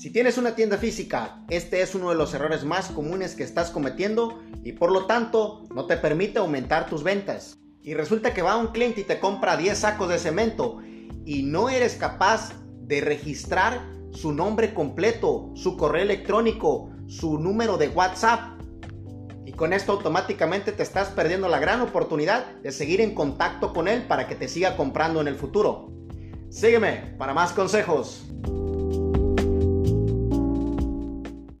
Si tienes una tienda física, este es uno de los errores más comunes que estás cometiendo y por lo tanto no te permite aumentar tus ventas. Y resulta que va un cliente y te compra 10 sacos de cemento y no eres capaz de registrar su nombre completo, su correo electrónico, su número de WhatsApp. Y con esto automáticamente te estás perdiendo la gran oportunidad de seguir en contacto con él para que te siga comprando en el futuro. Sígueme para más consejos.